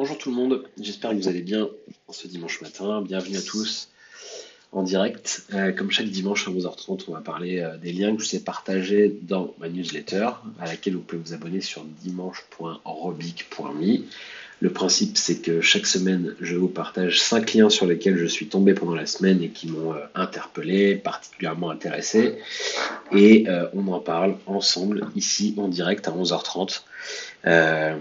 Bonjour tout le monde, j'espère que vous allez bien ce dimanche matin. Bienvenue à tous en direct. Euh, comme chaque dimanche à 11h30, on va parler euh, des liens que je vous ai partagés dans ma newsletter, à laquelle vous pouvez vous abonner sur dimanche.robic.me. Le principe, c'est que chaque semaine, je vous partage cinq liens sur lesquels je suis tombé pendant la semaine et qui m'ont euh, interpellé, particulièrement intéressé. Et euh, on en parle ensemble ici en direct à 11h30. Euh,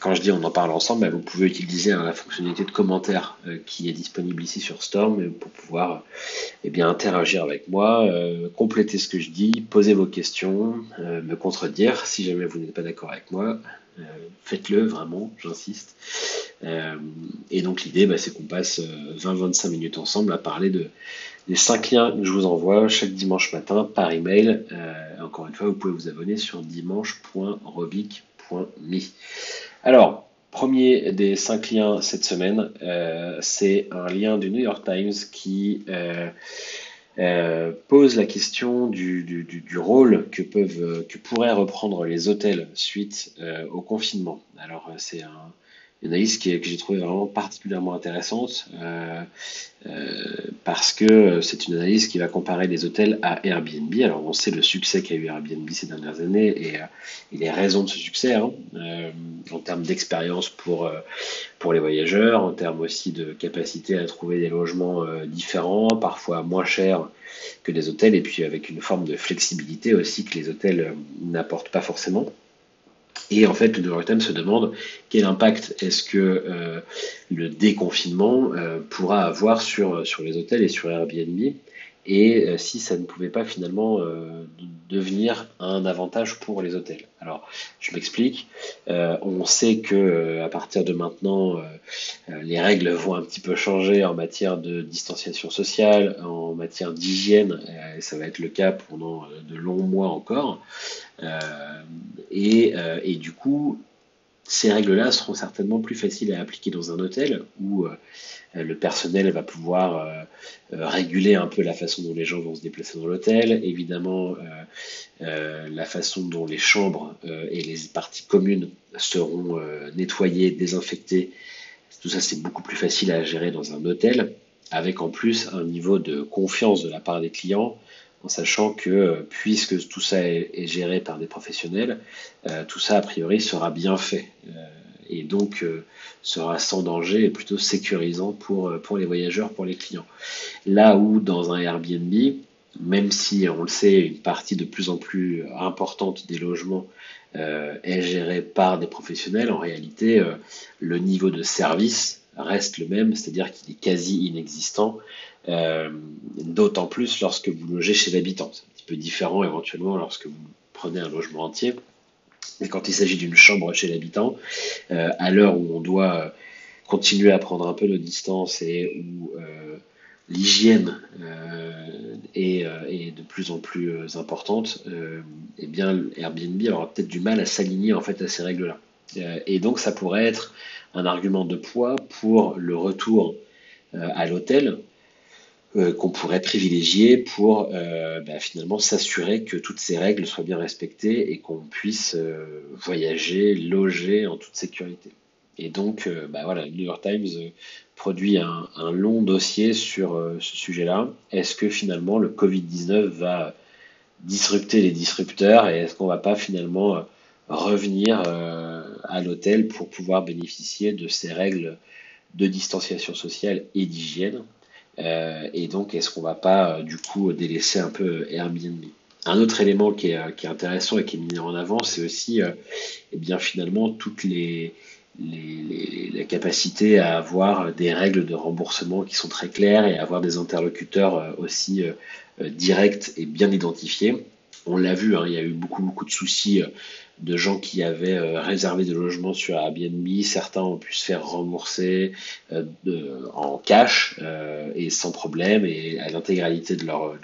quand je dis on en parle ensemble, bah, vous pouvez utiliser hein, la fonctionnalité de commentaire qui est disponible ici sur Storm pour pouvoir eh bien, interagir avec moi, compléter ce que je dis, poser vos questions, me contredire si jamais vous n'êtes pas d'accord avec moi. Euh, faites-le vraiment, j'insiste. Euh, et donc l'idée, bah, c'est qu'on passe 20-25 euh, minutes ensemble à parler de, des 5 liens que je vous envoie chaque dimanche matin par email. encore une fois, vous pouvez vous abonner sur dimanche.robic.me. Alors, premier des 5 liens cette semaine, c'est un lien du New York Times qui pose la question du, du, du, rôle que peuvent que pourraient reprendre les hôtels suite euh, au confinement. Alors c'est un, une analyse qui, que j'ai trouvé vraiment particulièrement intéressante euh, euh, parce que c'est une analyse qui va comparer les hôtels à Airbnb. Alors on sait le succès qu'a eu Airbnb ces dernières années et, euh, les raisons de ce succès hein, en termes d'expérience pour, pour les voyageurs, en termes aussi de capacité à trouver des logements différents, parfois moins chers que des hôtels et puis avec une forme de flexibilité aussi que les hôtels n'apportent pas forcément. Et en fait, le New York Times se demande quel impact est-ce que euh, le déconfinement euh, pourra avoir sur, sur les hôtels et sur Airbnb et euh, si ça ne pouvait pas finalement devenir un avantage pour les hôtels. Alors, je m'explique. on sait que à partir de maintenant, les règles vont un petit peu changer en matière de distanciation sociale, en matière d'hygiène, et ça va être le cas pendant de longs mois encore. Et, et, du coup, ces règles-là seront certainement plus faciles à appliquer dans un hôtel où euh, le personnel va pouvoir euh, euh, réguler un peu la façon dont les gens vont se déplacer dans l'hôtel, évidemment la façon dont les chambres et les parties communes seront nettoyées, désinfectées. Tout ça, c'est beaucoup plus facile à gérer dans un hôtel, avec en plus un niveau de confiance de la part des clients en sachant que euh, puisque tout ça est, géré par des professionnels, euh, tout ça a priori sera bien fait euh, et donc sera sans danger et plutôt sécurisant pour, pour les voyageurs, pour les clients. Là où dans un Airbnb, même si on le sait, une partie de plus en plus importante des logements est gérée par des professionnels, en réalité, le niveau de service reste le même, c'est-à-dire qu'il est quasi inexistant euh, d'autant plus lorsque vous logez chez l'habitant. C'est un petit peu différent éventuellement lorsque vous prenez un logement entier. Mais quand il s'agit d'une chambre chez l'habitant, euh, à l'heure où on doit euh, continuer à prendre un peu de distance et où l'hygiène est, de plus en plus importante, eh bien Airbnb aura peut-être du mal à s'aligner en fait à ces règles-là. et donc ça pourrait être un argument de poids pour le retour à l'hôtel qu'on pourrait privilégier pour euh, bah, finalement s'assurer que toutes ces règles soient bien respectées et qu'on puisse euh, voyager, loger en toute sécurité. Et donc, bah, voilà, le New York Times produit un, long dossier sur ce sujet-là. Est-ce que finalement le Covid-19 va disrupter les disrupteurs et est-ce qu'on va pas finalement revenir à l'hôtel pour pouvoir bénéficier de ces règles de distanciation sociale et d'hygiène? euh, et donc, est-ce qu'on va pas, euh, du coup, délaisser un peu Airbnb? Un autre élément qui est, intéressant et qui est mis en avant, c'est aussi euh, eh bien, finalement toutes les, les, les, capacités à avoir des règles de remboursement qui sont très claires et avoir des interlocuteurs aussi directs et bien identifiés. On l'a vu, hein, il y a eu beaucoup, beaucoup de soucis de gens qui avaient euh, réservé des logements sur Airbnb. Certains ont pu se faire rembourser euh, en cash euh, et sans problème et à l'intégralité de leur,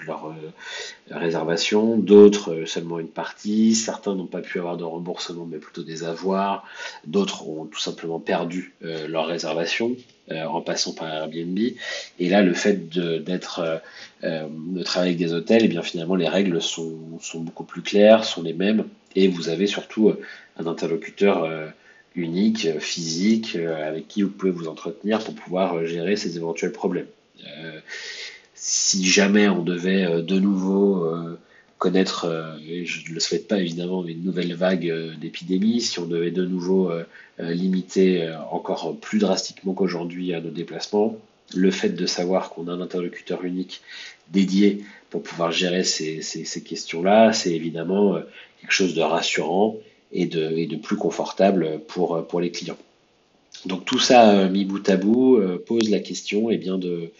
réservation. D'autres seulement une partie. Certains n'ont pas pu avoir de remboursement mais plutôt des avoirs. D'autres ont tout simplement perdu leur réservation. en passant par Airbnb. Et là, le fait d'être de, travailler avec des hôtels, et eh bien finalement les règles sont beaucoup plus claires, sont les mêmes et vous avez surtout euh, un interlocuteur euh, unique, physique, avec qui vous pouvez vous entretenir pour pouvoir gérer ces éventuels problèmes. si jamais on devait de nouveau connaître, et je ne le souhaite pas évidemment, une nouvelle vague d'épidémie, si on devait de nouveau limiter encore plus drastiquement qu'aujourd'hui à nos déplacements, le fait de savoir qu'on a un interlocuteur unique dédié pour pouvoir gérer ces, questions-là, c'est évidemment euh, quelque chose de rassurant et de, plus confortable pour, les clients. Donc tout ça euh, mis bout à bout euh, pose la question eh bien, de,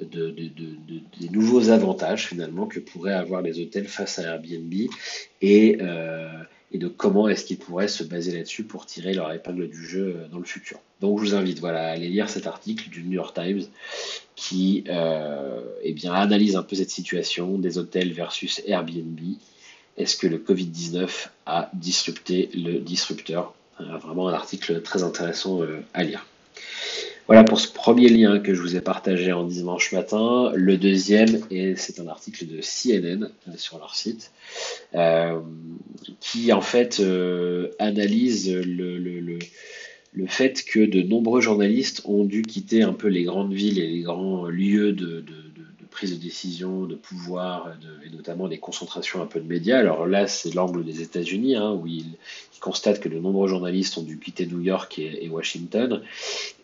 des nouveaux avantages finalement que pourraient avoir les hôtels face à Airbnb et, et de comment est-ce qu'ils pourraient se baser là-dessus pour tirer leur épingle du jeu dans le futur. Donc je vous invite voilà, à aller lire cet article du New York Times qui euh, eh bien, analyse un peu cette situation des hôtels versus Airbnb. Est-ce que le Covid-19 a disrupté le disrupteur? Euh, Vraiment un article très intéressant euh, à lire. Voilà pour ce premier lien que je vous ai partagé en dimanche matin. Le deuxième, et c'est un article de CNN sur leur site, qui en fait analyse le, le le fait que de nombreux journalistes ont dû quitter un peu les grandes villes et les grands lieux de, prise de décision, de pouvoir, et notamment des concentrations un peu de médias. Alors là, c'est l'angle des États-Unis, hein, où ils, constatent que de nombreux journalistes ont dû quitter New York et, Washington.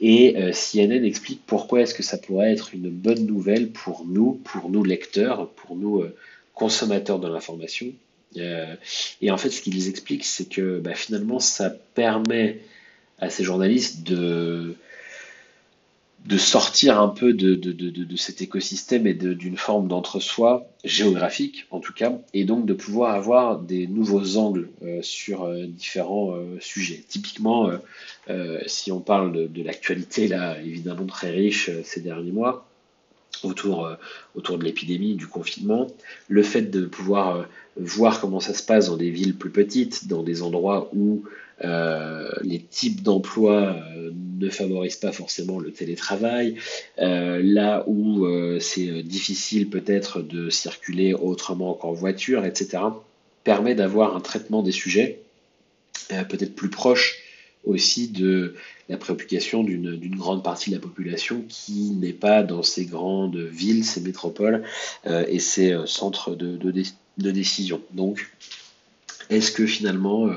Et euh, CNN explique pourquoi est-ce que ça pourrait être une bonne nouvelle pour nous, pour nous lecteurs, pour nous euh, consommateurs de l'information. Euh, et en fait, ce qu'ils expliquent, c'est que bah, finalement, ça permet à ces journalistes de, de sortir un peu de, de, de, de cet écosystème et d'une forme d'entre-soi géographique en tout cas, et donc de pouvoir avoir des nouveaux angles euh, sur euh, différents euh, sujets. Typiquement, si on parle de, l'actualité là, évidemment très riche ces derniers mois, autour, autour de l'épidémie, du confinement, le fait de pouvoir voir comment ça se passe dans des villes plus petites, dans des endroits où euh, les types d'emplois euh, ne favorisent pas forcément le télétravail, euh, là où c'est difficile peut-être de circuler autrement qu'en voiture, etc., permet d'avoir un traitement des sujets peut-être plus proche aussi de la préoccupation d'une grande partie de la population qui n'est pas dans ces grandes villes, ces métropoles et ces centres de, de, décision. Donc, est-ce que finalement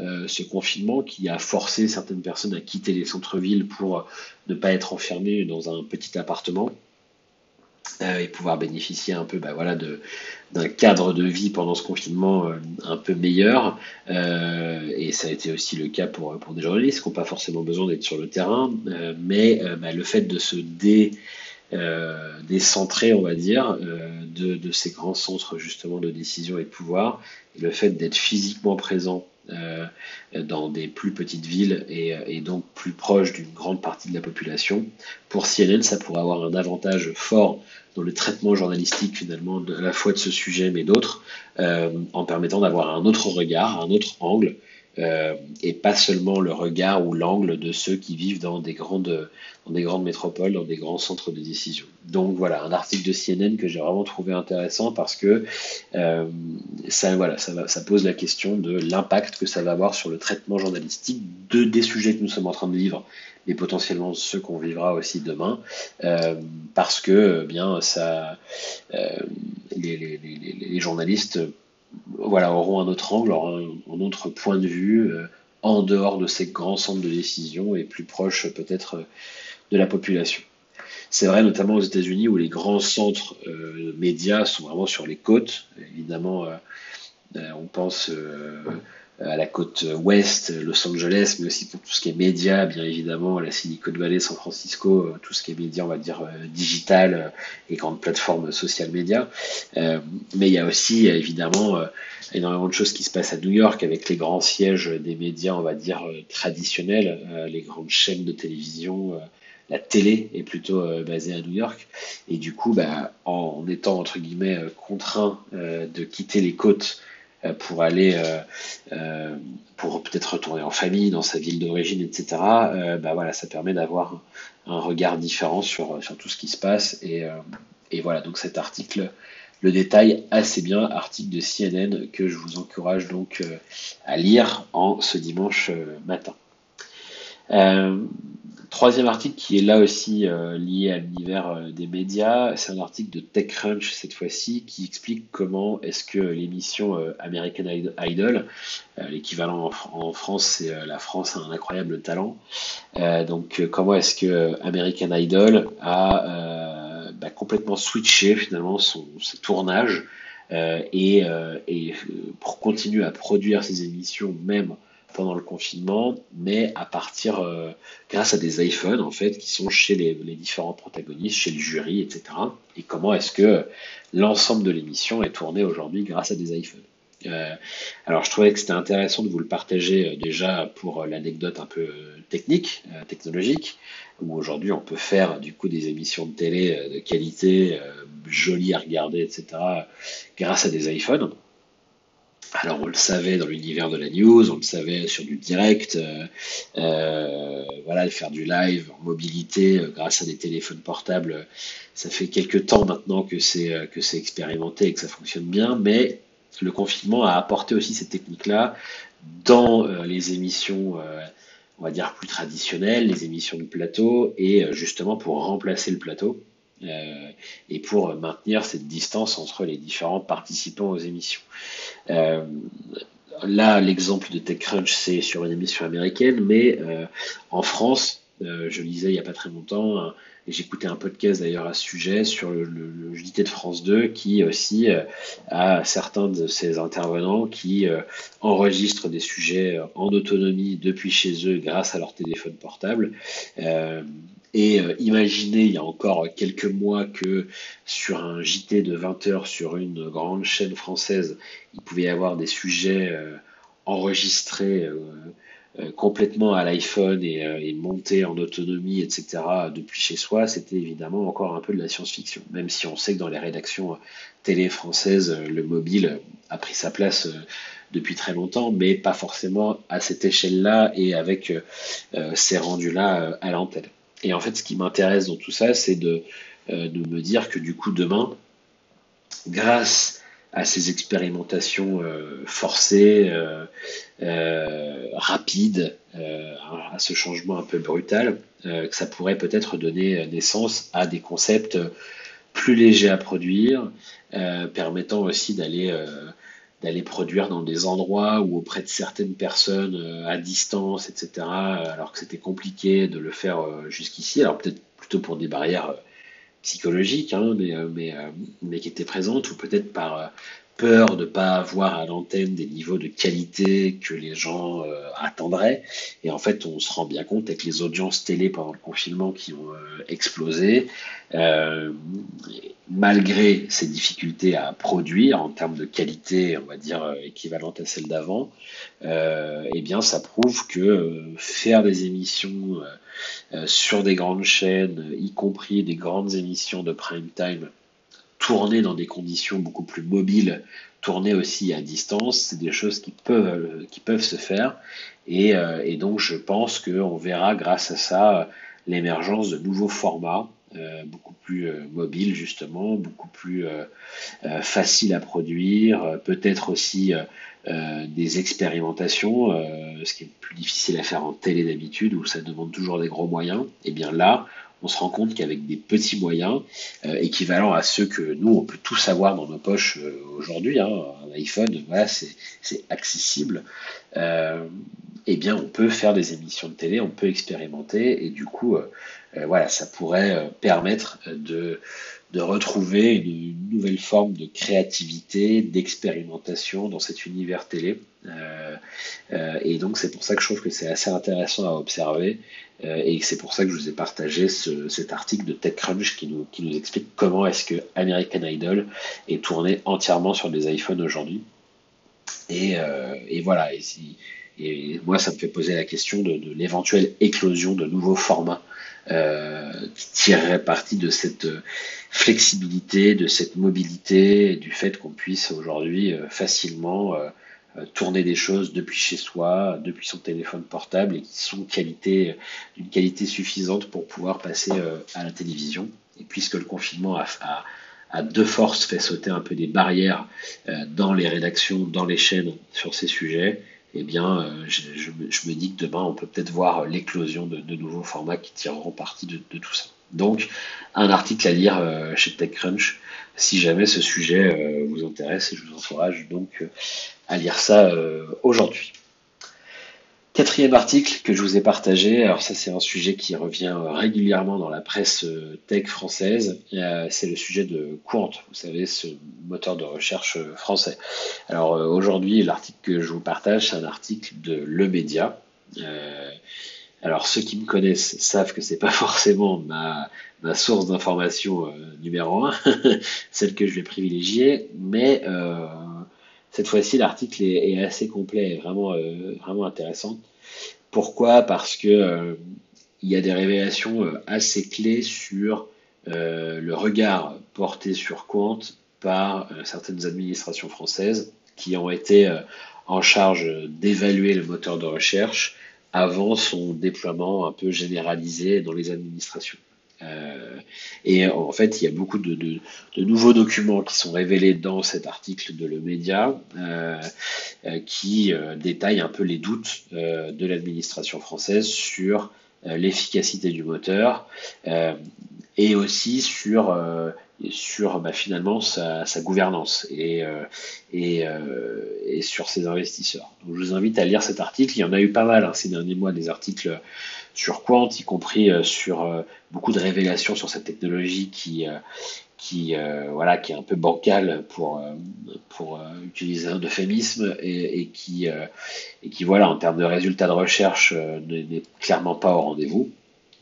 euh, ce confinement qui a forcé certaines personnes à quitter les centres-villes pour ne pas être enfermées dans un petit appartement euh, et pouvoir bénéficier un peu bah, voilà, d'un cadre de vie pendant ce confinement euh, un peu meilleur. et ça a été aussi le cas pour, pour des journalistes qui n'ont pas forcément besoin d'être sur le terrain, mais bah, le fait de se dé décentrer, on va dire, de, de, ces grands centres justement de décision et de pouvoir, et le fait d'être physiquement présent euh, dans des plus petites villes et, donc plus proche d'une grande partie de la population. Pour CNN, ça pourrait avoir un avantage fort dans le traitement journalistique finalement à la fois de ce sujet mais d'autres, euh, en permettant d'avoir un autre regard, un autre angle euh, et pas seulement le regard ou l'angle de ceux qui vivent dans des grandes métropoles, dans des grands centres de décision. Donc voilà, un article de CNN que j'ai vraiment trouvé intéressant parce que euh, ça, pose la question de l'impact que ça va avoir sur le traitement journalistique de, des sujets que nous sommes en train de vivre, mais potentiellement ceux qu'on vivra aussi demain, euh, parce que bien ça, les, journalistes voilà, auront un autre angle, un, autre point de vue euh, en dehors de ces grands centres de décision et plus proche peut-être de la population. C'est vrai notamment aux États-Unis où les grands centres euh, médias sont vraiment sur les côtes. Évidemment, euh, on pense à la côte ouest, Los Angeles, mais aussi pour tout ce qui est médias, bien évidemment, la Silicon Valley, San Francisco, euh, tout ce qui est médias, on va dire, euh, digital euh, et grandes plateformes social médias. mais il y a aussi, évidemment, énormément de choses qui se passent à New York avec les grands sièges des médias, on va dire, traditionnels, les grandes chaînes de télévision la télé est plutôt basée à New York. Et du coup, bah, en, étant entre guillemets contraint de quitter les côtes euh, pour aller, euh, euh, pour peut-être retourner en famille, dans sa ville d'origine, etc. bah voilà, ça permet d'avoir un regard différent sur, tout ce qui se passe. Et, et voilà, donc cet article le détail assez bien, article de CNN que je vous encourage donc à lire en ce dimanche matin. Troisième article qui est là aussi euh, lié à l'univers euh, des médias, c'est un article de TechCrunch cette fois-ci qui explique comment est-ce que l'émission euh, American Idol, l'équivalent en, France, c'est la France a un incroyable talent. donc comment est-ce que American Idol a bah, complètement switché finalement son, ses tournages et, et pour continuer à produire ses émissions même pendant le confinement, mais à partir, euh, grâce à des iPhones, en fait, qui sont chez les, différents protagonistes, chez le jury, etc. Et comment est-ce que l'ensemble de l'émission est tourné aujourd'hui grâce à des iPhones? Euh, alors, je trouvais que c'était intéressant de vous le partager euh, déjà pour l'anecdote un peu technique, technologique, où aujourd'hui on peut faire du coup des émissions de télé de qualité, jolies à regarder, etc., grâce à des iPhones. Alors on le savait dans l'univers de la news, on le savait sur du direct, euh, euh, faire du live en mobilité euh, grâce à des téléphones portables, ça fait quelques temps maintenant que c'est que c'est expérimenté et que ça fonctionne bien, mais le confinement a apporté aussi ces techniques-là dans les émissions, on va dire plus traditionnelles, les émissions de plateau, et justement pour remplacer le plateau. Euh, et pour maintenir cette distance entre les différents participants aux émissions. Euh, là, l'exemple de TechCrunch, c'est sur une émission américaine, mais euh, en France, je lisais il n'y a pas très longtemps, j'écoutais un podcast d'ailleurs à ce sujet sur le, le, JT de France 2 qui aussi a certains de ses intervenants qui enregistrent des sujets en autonomie depuis chez eux grâce à leur téléphone portable. Et euh, imaginez il y a encore quelques mois que sur un JT de 20 heures sur une grande chaîne française, il pouvait y avoir des sujets euh, enregistrés euh, complètement à l'iPhone et, et, montés en autonomie, etc. depuis chez soi, c'était évidemment encore un peu de la science-fiction. Même si on sait que dans les rédactions télé françaises, le mobile a pris sa place depuis très longtemps, mais pas forcément à cette échelle-là et avec ces rendus-là à l'antenne. Et en fait, ce qui m'intéresse dans tout ça, c'est de, euh, me dire que du coup, demain, grâce à ces expérimentations euh, forcées, euh, rapides, à ce changement un peu brutal, que ça pourrait peut-être donner naissance à des concepts plus légers à produire, permettant aussi d'aller d'aller produire dans des endroits ou auprès de certaines personnes euh, à distance, etc., alors que c'était compliqué de le faire euh, jusqu'ici, alors peut-être plutôt pour des barrières euh, psychologiques, hein, mais, mais, mais, qui étaient présentes, ou peut-être par peur de ne pas avoir à l'antenne des niveaux de qualité que les gens attendraient. Et en fait, on se rend bien compte avec les audiences télé pendant le confinement qui ont explosé, malgré ces difficultés à produire en termes de qualité, on va dire euh, équivalente à celle d'avant, euh, eh bien, ça prouve que euh, faire des émissions sur des grandes chaînes, y compris des grandes émissions de prime time, tournées dans des conditions beaucoup plus mobiles, tournées aussi à distance, c'est des choses qui peuvent, qui peuvent se faire. Et, et donc, je pense qu'on verra grâce à ça l'émergence de nouveaux formats euh, beaucoup plus euh, mobile justement, beaucoup plus euh, facile à produire, peut-être aussi des expérimentations, ce qui est plus difficile à faire en télé d'habitude où ça demande toujours des gros moyens. Et bien là, on se rend compte qu'avec des petits moyens, équivalents à ceux que nous, on peut tous avoir dans nos poches aujourd'hui, hein, un iPhone, voilà, c'est accessible, eh bien, on peut faire des émissions de télé, on peut expérimenter, et du coup, euh, voilà, ça pourrait euh, permettre de, de retrouver une, nouvelle forme de créativité, d'expérimentation dans cet univers télé. Euh, et donc c'est pour ça que je trouve que c'est assez intéressant à observer et c'est pour ça que je vous ai partagé cet article de TechCrunch qui nous, qui nous explique comment est-ce que American Idol est tourné entièrement sur des iPhones aujourd'hui. Et, voilà, et, moi ça me fait poser la question de l'éventuelle éclosion de nouveaux formats euh, tirerait parti de cette flexibilité, de cette mobilité, et du fait qu'on puisse aujourd'hui euh, facilement euh, tourner des choses depuis chez soi, depuis son téléphone portable, et qui sont d'une qualité suffisante pour pouvoir passer à la télévision. Et puisque le confinement a, a, a de force fait sauter un peu des barrières dans les rédactions, dans les chaînes sur ces sujets, eh bien, je, me dis que demain, on peut peut-être voir l'éclosion de, nouveaux formats qui tireront parti de, tout ça. Donc, un article à lire chez TechCrunch si jamais ce sujet vous intéresse et je vous encourage donc à lire ça aujourd'hui. Quatrième article que je vous ai partagé, alors ça c'est un sujet qui revient régulièrement dans la presse euh, tech française, euh, c'est le sujet de Quant, vous savez, ce moteur de recherche euh, français. Alors aujourd'hui, l'article que je vous partage, c'est un article de Le Média. alors ceux qui me connaissent savent que c'est pas forcément ma, ma source d'information numéro un, celle que je vais privilégier, mais cette fois-ci, l'article est, assez complet et vraiment, euh, vraiment intéressant. Pourquoi? Parce que euh, y a des révélations euh, assez clés sur le regard porté sur compte par certaines administrations françaises qui ont été en charge d'évaluer le moteur de recherche avant son déploiement un peu généralisé dans les administrations. Et en fait, il y a beaucoup de, nouveaux documents qui sont révélés dans cet article de Le Média euh, euh, qui détaillent un peu les doutes de l'administration française sur l'efficacité du moteur et aussi sur sur bah, finalement sa, gouvernance et, et, et, sur ses investisseurs. Donc, je vous invite à lire cet article. Il y en a eu pas mal hein, ces derniers mois, des articles sur Quant, y compris euh, sur euh, beaucoup de révélations sur cette technologie qui, euh, qui, voilà, qui est un peu bancale pour, pour utiliser un euphémisme et, qui, et qui, voilà, en termes de résultats de recherche, n'est clairement pas au rendez-vous,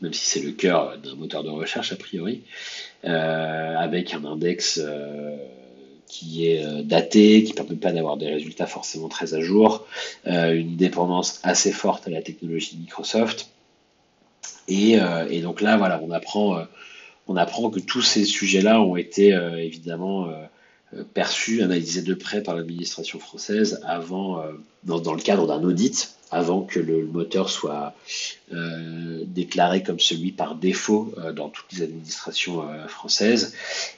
même si c'est le cœur d'un moteur de recherche a priori, avec un index qui est daté, qui ne permet pas d'avoir des résultats forcément très à jour, une dépendance assez forte à la technologie de Microsoft, euh, et, donc là, voilà, on apprend, euh, on apprend que tous ces sujets-là ont été euh, évidemment perçus, analysés de près par l'administration française avant, dans, le cadre d'un audit, avant que le, moteur soit déclaré comme celui par défaut dans toutes les administrations françaises.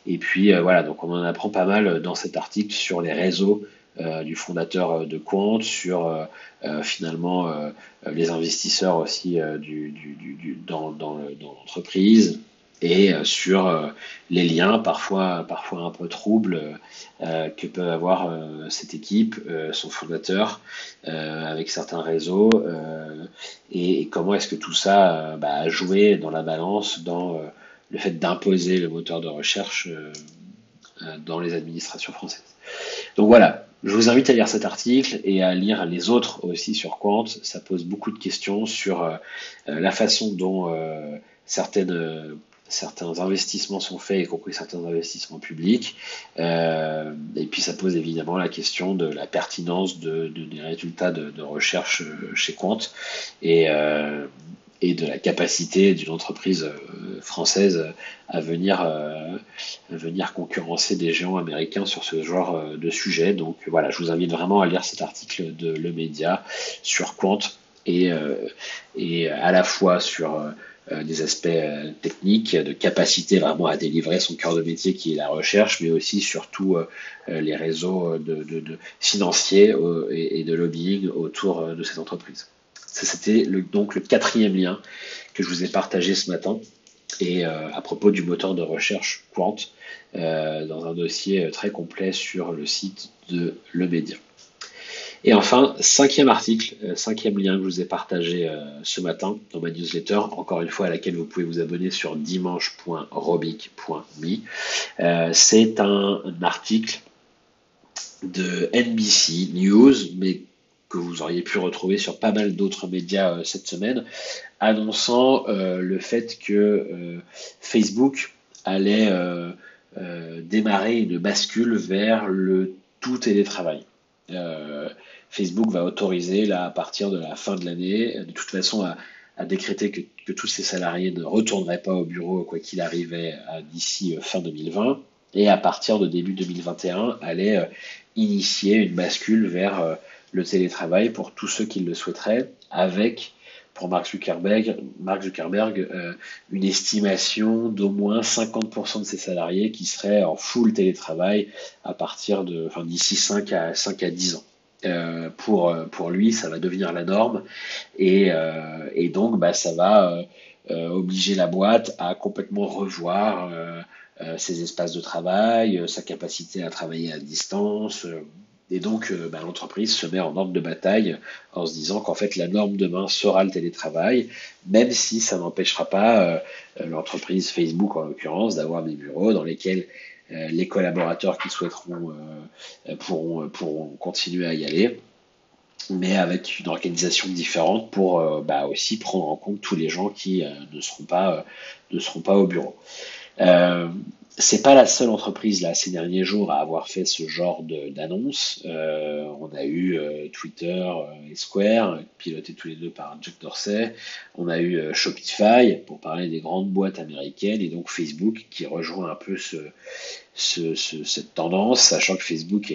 Et puis voilà, donc on en apprend pas mal dans cet article sur les réseaux euh, du fondateur euh, de Quant, sur euh, finalement les investisseurs aussi du, dans, l'entreprise et sur les liens parfois, parfois un peu troubles que peut avoir cette équipe, son fondateur, avec certains réseaux, et, comment est-ce que tout ça bah, a joué dans la balance, dans le fait d'imposer le moteur de recherche dans les administrations françaises. Donc voilà, je vous invite à lire cet article et à lire les autres aussi sur Quant. Ça pose beaucoup de questions sur euh, euh, la façon dont euh, certaines, certains investissements sont faits, y compris certains investissements publics. et puis ça pose évidemment la question de la pertinence de, des résultats de, recherche chez Quant. Et, et de la capacité d'une entreprise euh, française à venir, euh, venir concurrencer des géants américains sur ce genre euh, de sujet. Donc voilà, je vous invite vraiment à lire cet article de Le Média sur Quant et, et à la fois sur des aspects techniques, de capacité vraiment à délivrer son cœur de métier qui est la recherche, mais aussi surtout les réseaux de, financiers et de lobbying autour de cette entreprise. C'était donc le quatrième lien que je vous ai partagé ce matin. Et euh, à propos du moteur de recherche Quant, euh, dans un dossier très complet sur le site de Le Média. Et enfin, cinquième article, euh, cinquième lien que je vous ai partagé ce matin dans ma newsletter, encore une fois à laquelle vous pouvez vous abonner sur dimanche.robic.me. C'est un, article de NBC News, mais que vous auriez pu retrouver sur pas mal d'autres médias euh, cette semaine, annonçant euh, le fait que euh, Facebook allait démarrer une bascule vers le tout télétravail. Facebook va autoriser, là, à partir de la fin de l'année, de toute façon, à, décréter que, tous ses salariés ne retourneraient pas au bureau, quoi qu'il arrivait, d'ici fin 2020. Et à partir de début 2021, allait initier une bascule vers le télétravail pour tous ceux qui le souhaiteraient, avec pour Mark Zuckerberg, Mark Zuckerberg euh, une estimation d'au moins 50% de ses salariés qui seraient en full télétravail à partir de, d'ici 5 à, 5 à 10 ans. Pour, pour lui, ça va devenir la norme et, et donc bah, ça va obliger la boîte à complètement revoir ses espaces de travail, sa capacité à travailler à distance. Et donc, euh, bah, l'entreprise se met en ordre de bataille en se disant qu'en fait, la norme demain sera le télétravail, même si ça n'empêchera pas euh, euh, l'entreprise Facebook, en l'occurrence, d'avoir des bureaux dans lesquels les collaborateurs qui souhaiteront pourront, pourront continuer à y aller, mais avec une organisation différente pour bah, aussi prendre en compte tous les gens qui ne, seront pas, ne seront pas au bureau c'est pas la seule entreprise là ces derniers jours à avoir fait ce genre d'annonce. Euh, on a eu euh, Twitter euh, et Square pilotés tous les deux par Jack Dorsey. On a eu Shopify pour parler des grandes boîtes américaines et donc Facebook qui rejoint un peu ce, ce, cette tendance, sachant que Facebook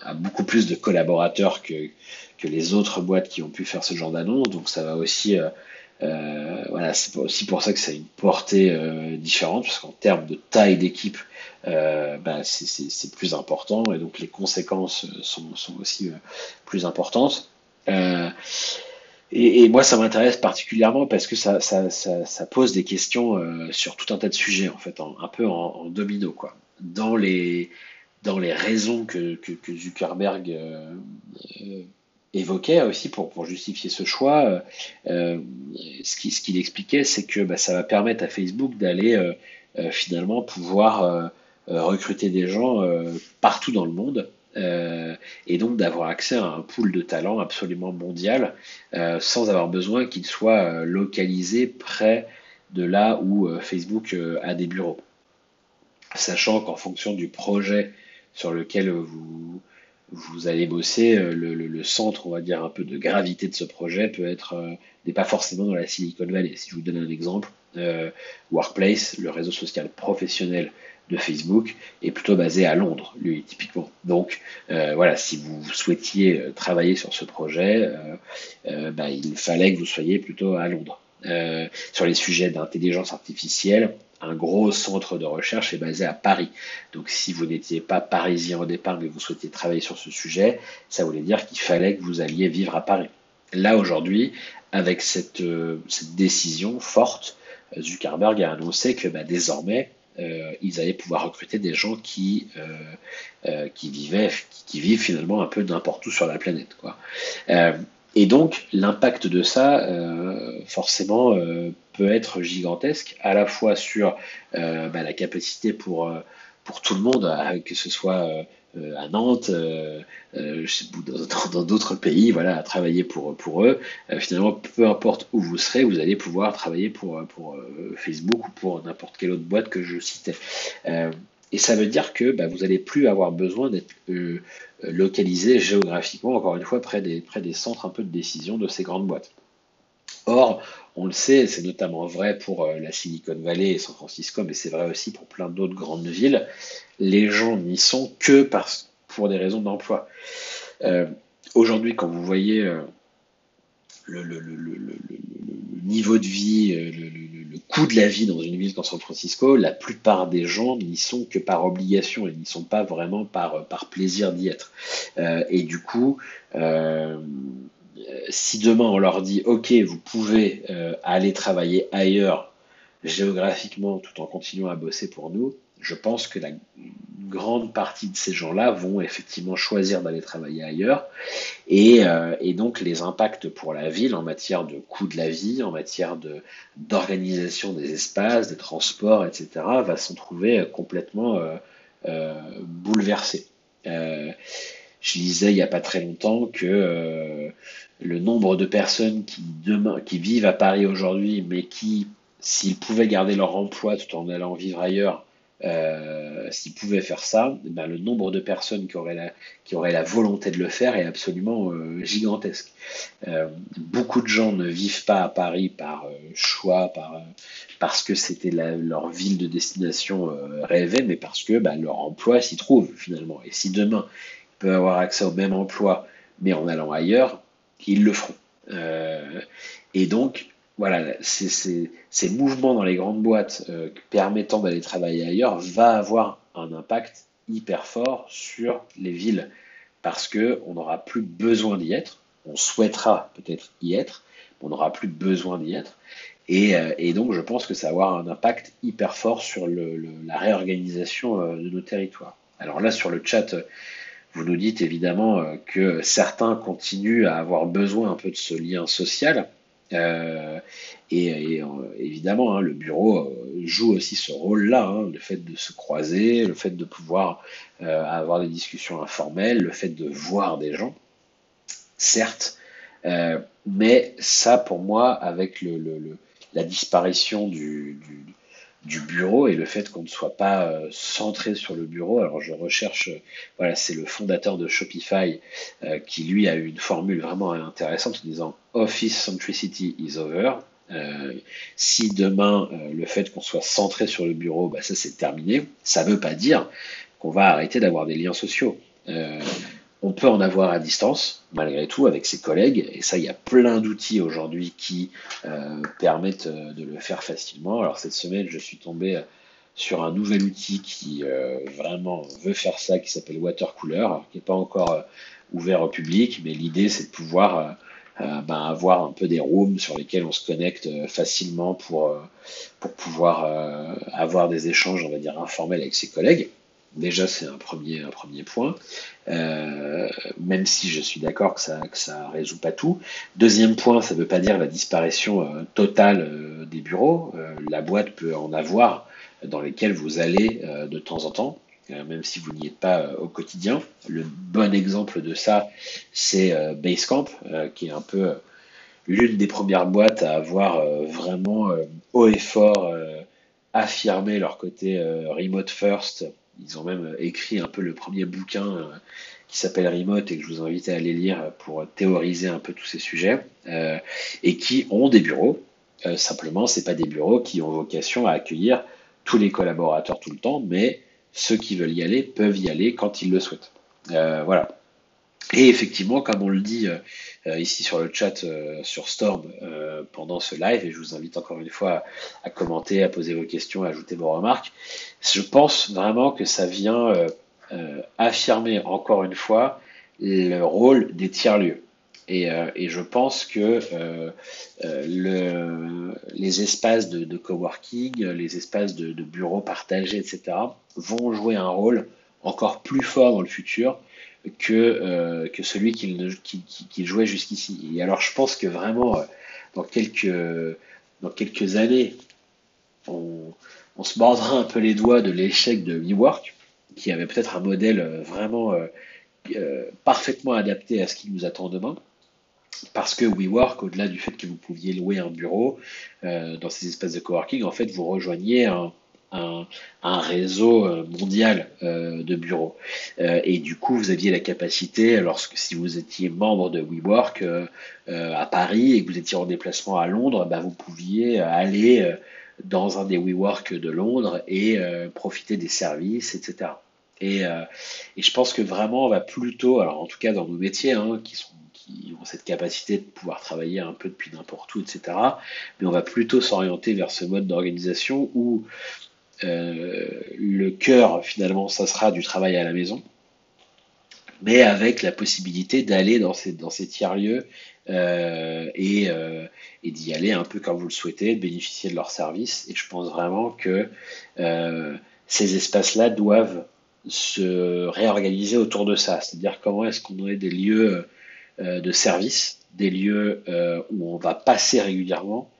a, beaucoup plus de collaborateurs que, que les autres boîtes qui ont pu faire ce genre d'annonce. Donc ça va aussi euh, voilà, c'est aussi pour ça que ça a une portée euh, différente, parce qu'en termes de taille d'équipe, euh, bah, c'est plus important, et donc les conséquences sont, aussi plus importantes. Et, moi, ça m'intéresse particulièrement parce que ça, pose des questions sur tout un tas de sujets, en fait, un peu en, domino, quoi. Dans les, dans les raisons que Zuckerberg évoquait aussi pour, justifier ce choix, euh, euh ce qu'il expliquait, c'est que bah, ça va permettre à Facebook d'aller euh, finalement pouvoir recruter des gens partout dans le monde. et donc d'avoir accès à un pool de talents absolument mondial sans avoir besoin qu'il soit localisé près de là où Facebook a des bureaux. Sachant qu'en fonction du projet sur lequel vous, vous allez bosser, euh, le, centre, on va dire, un peu de gravité de ce projet peut être, euh, n'est pas forcément dans la Silicon Valley. Si je vous donne un exemple, euh, Workplace, le réseau social professionnel de Facebook, est plutôt basé à Londres, lui, typiquement. Donc, voilà, si vous souhaitiez travailler sur ce projet, bah, il fallait que vous soyez plutôt à Londres. sur les sujets d'intelligence artificielle, un gros centre de recherche est basé à Paris. Donc si vous n'étiez pas parisien au départ mais vous souhaitiez travailler sur ce sujet, ça voulait dire qu'il fallait que vous alliez vivre à Paris. Là aujourd'hui, avec cette, euh, décision forte, Zuckerberg a annoncé que bah, désormais, euh, ils allaient pouvoir recruter des gens qui, euh, qui, vivaient, qui, vivent finalement un peu n'importe où sur la planète. Quoi. Et donc, l'impact de ça, forcément, peut être gigantesque, à la fois sur euh, bah, la capacité pour, pour tout le monde, que ce soit à Nantes, dans d'autres pays, voilà, à travailler pour, pour eux. finalement, peu importe où vous serez, vous allez pouvoir travailler pour, pour Facebook ou pour n'importe quelle autre boîte que je citais. Et ça veut dire que bah, vous n'allez plus avoir besoin d'être euh, localisé géographiquement, encore une fois, près des, près des centres un peu de décision de ces grandes boîtes. Or, on le sait, c'est notamment vrai pour euh, la Silicon Valley et San Francisco, mais c'est vrai aussi pour plein d'autres grandes villes, les gens n'y sont que pour des raisons d'emploi. Euh, aujourd'hui, quand vous voyez le, le, niveau de vie, le, coût de la vie dans une ville comme San Francisco, la plupart des gens n'y sont que par obligation et n'y sont pas vraiment par, plaisir d'y être. Euh, et du coup, euh, si demain on leur dit OK, vous pouvez euh, aller travailler ailleurs géographiquement tout en continuant à bosser pour nous, je pense que la grande partie de ces gens-là vont effectivement choisir d'aller travailler ailleurs. Et, euh, donc les impacts pour la ville en matière de coût de la vie, en matière d'organisation des espaces, des transports, etc., va s'en trouver complètement euh, euh, bouleversé. Euh, je disais il n'y a pas très longtemps que euh, le nombre de personnes qui, vivent à Paris aujourd'hui, mais qui, s'ils pouvaient garder leur emploi tout en allant vivre ailleurs, euh, s'ils pouvaient faire ça, ben, le nombre de personnes qui auraient la, volonté de le faire est absolument euh, gigantesque. Euh, beaucoup de gens ne vivent pas à Paris par choix, par, parce que c'était leur ville de destination rêvée, mais parce que bah, leur emploi s'y trouve finalement. Et si demain ils peuvent avoir accès au même emploi, mais en allant ailleurs, ils le feront. et donc, voilà, ces mouvements dans les grandes boîtes euh, permettant d'aller travailler ailleurs va avoir un impact hyper fort sur les villes parce qu'on n'aura plus besoin d'y être. On souhaitera peut-être y être, mais on n'aura plus besoin d'y être. Euh, et, donc, je pense que ça va avoir un impact hyper fort sur la réorganisation euh, de nos territoires. Alors là, sur le chat, vous nous dites évidemment euh, que certains continuent à avoir besoin un peu de ce lien social. et, évidemment, hein, le bureau joue aussi ce rôle-là, hein, le fait de se croiser, le fait de pouvoir avoir des discussions informelles, le fait de voir des gens, certes, mais ça, pour moi, avec le, la disparition du, bureau et le fait qu'on ne soit pas euh, centré sur le bureau. Alors je recherche, euh, voilà, c'est le fondateur de Shopify euh, qui lui a eu une formule vraiment intéressante en disant Office centricity is over. si demain le fait qu'on soit centré sur le bureau, bah, ça c'est terminé, ça ne veut pas dire qu'on va arrêter d'avoir des liens sociaux. On peut en avoir à distance, malgré tout, avec ses collègues, et ça, il y a plein d'outils aujourd'hui qui euh, permettent euh, de le faire facilement. Alors cette semaine, je suis tombé euh, sur un nouvel outil qui vraiment veut faire ça, qui s'appelle Watercooler, qui n'est pas encore ouvert au public, mais l'idée, c'est de pouvoir ben, avoir un peu des rooms sur lesquels on se connecte facilement pour, pour pouvoir avoir des échanges, on va dire, informels avec ses collègues. Déjà, c'est un premier, point, euh, même si je suis d'accord que ça ne ça résout pas tout. Deuxième point, ça ne veut pas dire la disparition euh, totale euh, des bureaux. la boîte peut en avoir dans lesquels vous allez de temps en temps, même si vous n'y êtes pas au quotidien. Le bon exemple de ça, c'est Basecamp, qui est un peu l'une des premières boîtes à avoir vraiment haut et fort affirmé leur côté remote first ils ont même écrit un peu le premier bouquin euh, qui s'appelle Remote et que je vous invite à aller lire pour théoriser un peu tous ces sujets euh, et qui ont des bureaux. Euh, simplement, c'est pas des bureaux qui ont vocation à accueillir tous les collaborateurs tout le temps, mais ceux qui veulent y aller peuvent y aller quand ils le souhaitent. voilà. Et effectivement, comme on le dit euh, euh, ici sur le chat euh, sur Storm pendant ce live, et je vous invite encore une fois à, commenter, à poser vos questions, à ajouter vos remarques, je pense vraiment que ça vient affirmer encore une fois le rôle des tiers-lieux. Et, je pense que les espaces de, coworking, les espaces de, de bureaux partagés, etc., vont jouer un rôle encore plus fort dans le futur que, euh, que celui qu'il qui, jouait jusqu'ici. Et alors je pense que vraiment, euh, dans quelques, dans quelques années, on, on, se mordra un peu les doigts de l'échec de WeWork, qui avait peut-être un modèle euh, vraiment parfaitement adapté à ce qui nous attend demain. Parce que WeWork, au-delà du fait que vous pouviez louer un bureau dans ces espaces de coworking, en fait, vous rejoignez un, un, réseau euh, mondial euh, de bureaux. Euh, et du coup, vous aviez la capacité, lorsque si vous étiez membre de WeWork à Paris et que vous étiez en déplacement à Londres, bah, vous pouviez aller dans un des WeWork de Londres et profiter des services, etc. Et, et, je pense que vraiment, on va plutôt, alors en tout cas dans nos métiers, hein, qui sont qui ont cette capacité de pouvoir travailler un peu depuis n'importe où, etc. Mais on va plutôt s'orienter vers ce mode d'organisation où le cœur, finalement, ça sera du travail à la maison, mais avec la possibilité d'aller dans ces, tiers-lieux euh, et, euh, et d'y aller un peu comme vous le souhaitez, de bénéficier de leurs services. Et je pense vraiment que ces espaces-là doivent se réorganiser autour de ça. C'est-à-dire comment est-ce qu'on aurait des lieux de service, des lieux où on va passer régulièrement,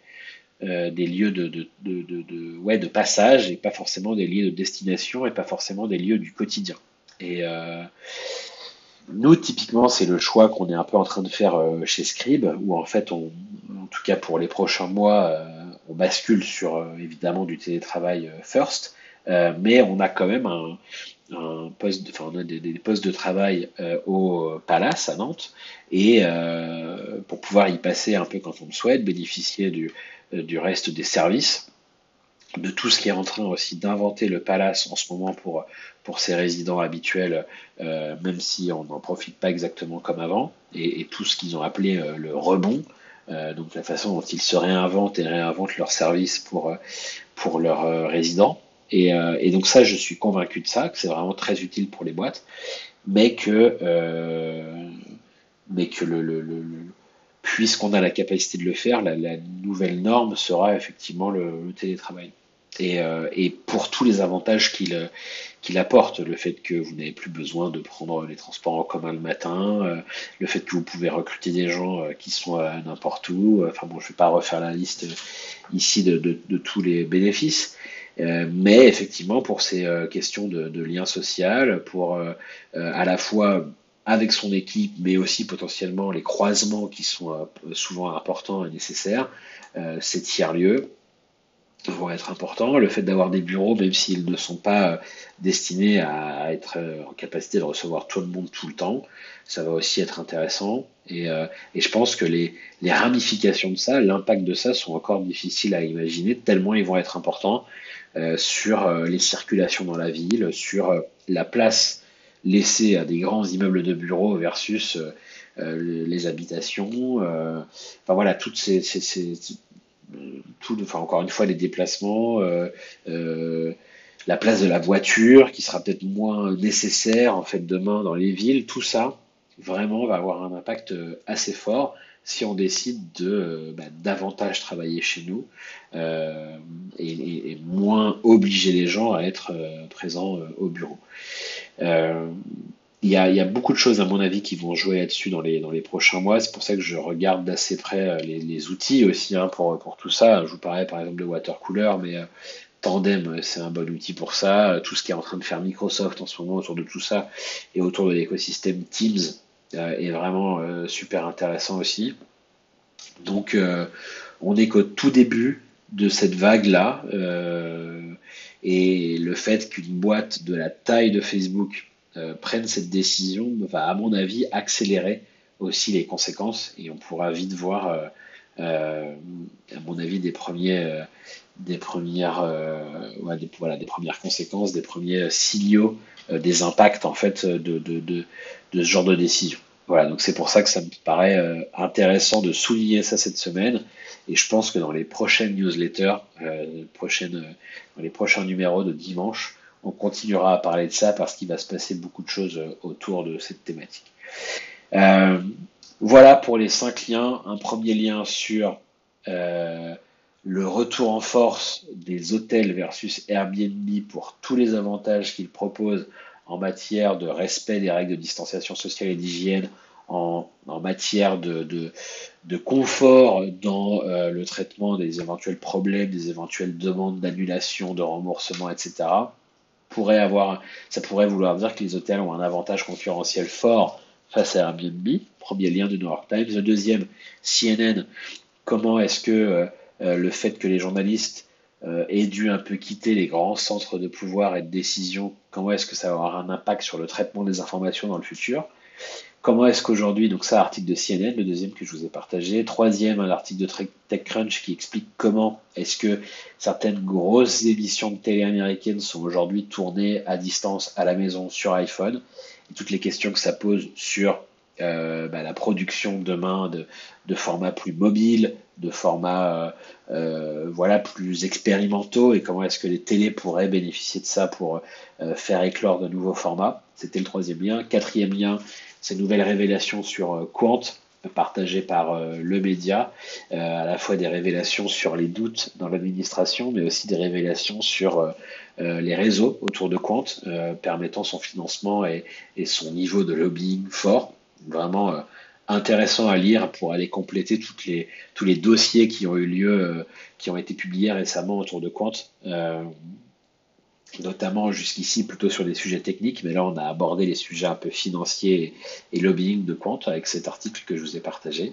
euh, des lieux de, de, de, ouais, de passage et pas forcément des lieux de destination et pas forcément des lieux du quotidien. Et euh, nous, typiquement, c'est le choix qu'on est un peu en train de faire euh, chez Scribe, où en fait, on, en tout cas pour les prochains mois, on bascule sur évidemment du télétravail first, mais on a quand même un, poste, on a des, des postes de travail au Palace à Nantes, et pour pouvoir y passer un peu quand on le souhaite, bénéficier du, du reste des services, de tout ce qui est en train aussi d'inventer le palace en ce moment pour, pour ses résidents habituels, euh, même si on n'en profite pas exactement comme avant, et, tout ce qu'ils ont appelé euh, le rebond, donc la façon dont ils se réinventent et réinventent leurs services pour, pour leurs résidents. Et, et, donc ça, je suis convaincu de ça, que c'est vraiment très utile pour les boîtes. mais que, mais que le, puisqu'on a la capacité de le faire, la, nouvelle norme sera effectivement le télétravail. Euh, et, pour tous les avantages qu'il apporte, le fait que vous n'avez plus besoin de prendre les transports en commun le matin, euh, le fait que vous pouvez recruter des gens euh, qui sont n'importe où, enfin bon, je ne vais pas refaire la liste ici de, tous les bénéfices, mais effectivement pour ces questions de, lien social, pour à la fois avec son équipe, mais aussi potentiellement les croisements qui sont souvent importants et nécessaires, ces tiers-lieux, vont être importants. Le fait d'avoir des bureaux, même s'ils ne sont pas euh, destinés à être euh, en capacité de recevoir tout le monde tout le temps, ça va aussi être intéressant. Et, euh, je pense que les ramifications de ça, l'impact de ça sont encore difficiles à imaginer, tellement ils vont être importants sur les circulations dans la ville, sur la place laissée à des grands immeubles de bureaux versus les habitations. enfin voilà, toutes ces, ces, tout, enfin encore une fois, les déplacements, euh, euh, la place de la voiture qui sera peut-être moins nécessaire en fait demain dans les villes, tout ça vraiment va avoir un impact euh, assez fort si on décide de bah, davantage travailler chez nous et, moins obliger les gens à être présents au bureau il y, a, beaucoup de choses, à mon avis, qui vont jouer là-dessus dans les, prochains mois. C'est pour ça que je regarde d'assez près euh, les, outils aussi hein, pour, pour tout ça. Je vous parlais par exemple de Watercooler, mais euh, Tandem, euh, c'est un bon outil pour ça. Tout ce qui est en train de faire Microsoft en ce moment autour de tout ça et autour de l'écosystème Teams est vraiment super intéressant aussi. Donc, on est qu'au tout début de cette vague-là. et le fait qu'une boîte de la taille de Facebook euh, prennent cette décision va, à mon avis, accélérer aussi les conséquences et on pourra vite voir, euh, euh, à mon avis, des premiers, des premières, des, voilà, des premières conséquences, des premiers signaux, des impacts en fait de, de, de, ce genre de décision. Voilà, donc c'est pour ça que ça me paraît intéressant de souligner ça cette semaine. Et je pense que dans les prochaines newsletters, prochaines, dans les prochains numéros de dimanche, on continuera à parler de ça parce qu'il va se passer beaucoup de choses euh, autour de cette thématique. Euh, voilà pour les cinq liens. Un premier lien sur euh, le retour en force des hôtels versus Airbnb pour tous les avantages qu'ils proposent en matière de respect des règles de distanciation sociale et d'hygiène, en, matière de, confort dans le traitement des éventuels problèmes, des éventuelles demandes d'annulation, de remboursement, etc pourrait avoir, ça pourrait vouloir dire que les hôtels ont un avantage concurrentiel fort face à Airbnb, premier lien du New York Times. Le deuxième, CNN, comment est-ce que euh, euh, le fait que les journalistes euh, aient dû un peu quitter les grands centres de pouvoir et de décision, comment est-ce que ça va avoir un impact sur le traitement des informations dans le futur? Comment est-ce qu'aujourd'hui, donc ça, article de CNN, le deuxième que je vous ai partagé. Troisième, un article de TechCrunch qui explique comment est-ce que certaines grosses émissions de télé américaines sont aujourd'hui tournées à distance à la maison sur iPhone. Et toutes les questions que ça pose sur euh, bah, la production demain de, de formats plus mobiles, de formats euh, euh, voilà plus expérimentaux et comment est-ce que les télés pourraient bénéficier de ça pour faire éclore de nouveaux formats. C'était le troisième lien. Quatrième lien, ces nouvelles révélations sur Quant, partagées par le média, à la fois des révélations sur les doutes dans l'administration, mais aussi des révélations sur les réseaux autour de Quant, permettant son financement et, son niveau de lobbying fort. Vraiment intéressant à lire pour aller compléter les, tous les dossiers qui ont eu lieu, qui ont été publiés récemment autour de Quant notamment jusqu'ici plutôt sur des sujets techniques, mais là on a abordé les sujets un peu financiers et, lobbying de compte avec cet article que je vous ai partagé.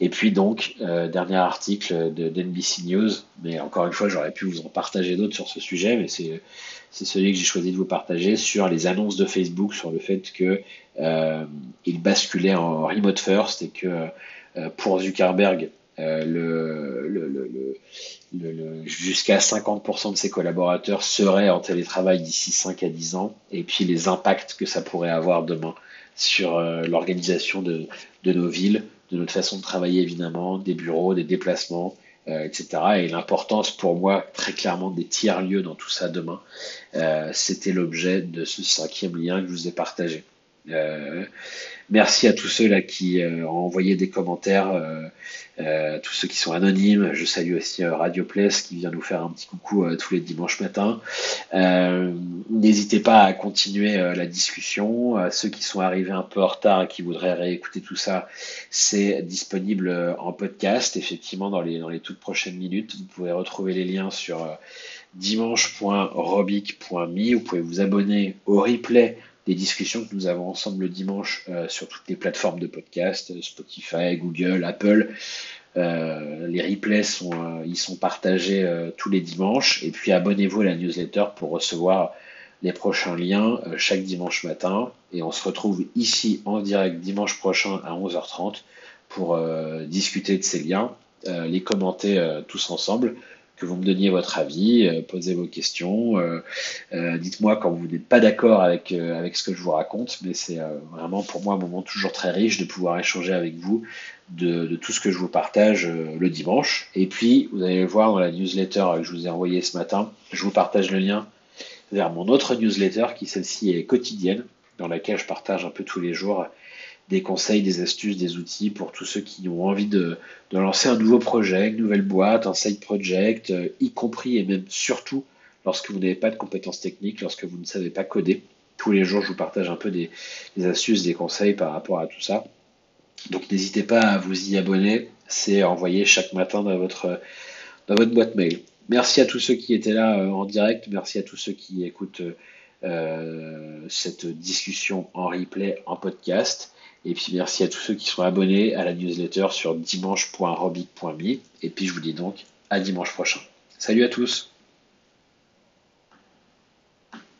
Et puis donc, euh, dernier article de d'NBC News, mais encore une fois j'aurais pu vous en partager d'autres sur ce sujet, mais c'est celui que j'ai choisi de vous partager sur les annonces de Facebook, sur le fait qu'il euh, basculait en remote first et que euh, pour Zuckerberg, euh, le, jusqu'à 50% de ses collaborateurs seraient en télétravail d'ici 5 à 10 ans, et puis les impacts que ça pourrait avoir demain sur euh, l'organisation de, nos villes, de notre façon de travailler évidemment, des bureaux, des déplacements, euh, etc. Et l'importance pour moi très clairement des tiers-lieux dans tout ça demain, c'était l'objet de ce cinquième lien que je vous ai partagé. Merci à tous ceux là qui euh, ont envoyé des commentaires, euh, euh, tous ceux qui sont anonymes. Je salue aussi Radio Place qui vient nous faire un petit coucou tous les dimanches matins. N'hésitez pas à continuer la discussion. ceux qui sont arrivés un peu en retard et qui voudraient réécouter tout ça, c'est disponible en podcast, effectivement, dans les, dans les toutes prochaines minutes. Vous pouvez retrouver les liens sur dimanche.robic.me. Vous pouvez vous abonner au replay des discussions que nous avons ensemble le dimanche euh, sur toutes les plateformes de podcast, euh, Spotify, Google, Apple. Euh, les replays sont, ils sont partagés tous les dimanches. Et puis abonnez-vous à la newsletter pour recevoir les prochains liens chaque dimanche matin. Et on se retrouve ici en direct dimanche prochain à 11h30 pour discuter de ces liens, les commenter tous ensemble que vous me donniez votre avis, euh, posez vos questions, euh, euh, dites-moi quand vous n'êtes pas d'accord avec, avec ce que je vous raconte, mais c'est vraiment pour moi un moment toujours très riche de pouvoir échanger avec vous de, de tout ce que je vous partage le dimanche. Et puis, vous allez le voir dans la newsletter que je vous ai envoyée ce matin, je vous partage le lien vers mon autre newsletter qui celle-ci est quotidienne, dans laquelle je partage un peu tous les jours des conseils, des astuces, des outils pour tous ceux qui ont envie de, lancer un nouveau projet, une nouvelle boîte, un side project, euh, y compris et même surtout lorsque vous n'avez pas de compétences techniques, lorsque vous ne savez pas coder. Tous les jours, je vous partage un peu des, astuces, des conseils par rapport à tout ça. Donc n'hésitez pas à vous y abonner, c'est envoyé chaque matin dans votre, dans votre boîte mail. Merci à tous ceux qui étaient là euh, en direct, merci à tous ceux qui écoutent euh, cette discussion en replay, en podcast. Et puis merci à tous ceux qui sont abonnés à la newsletter sur dimanche.robic.me. Et puis je vous dis donc à dimanche prochain. Salut à tous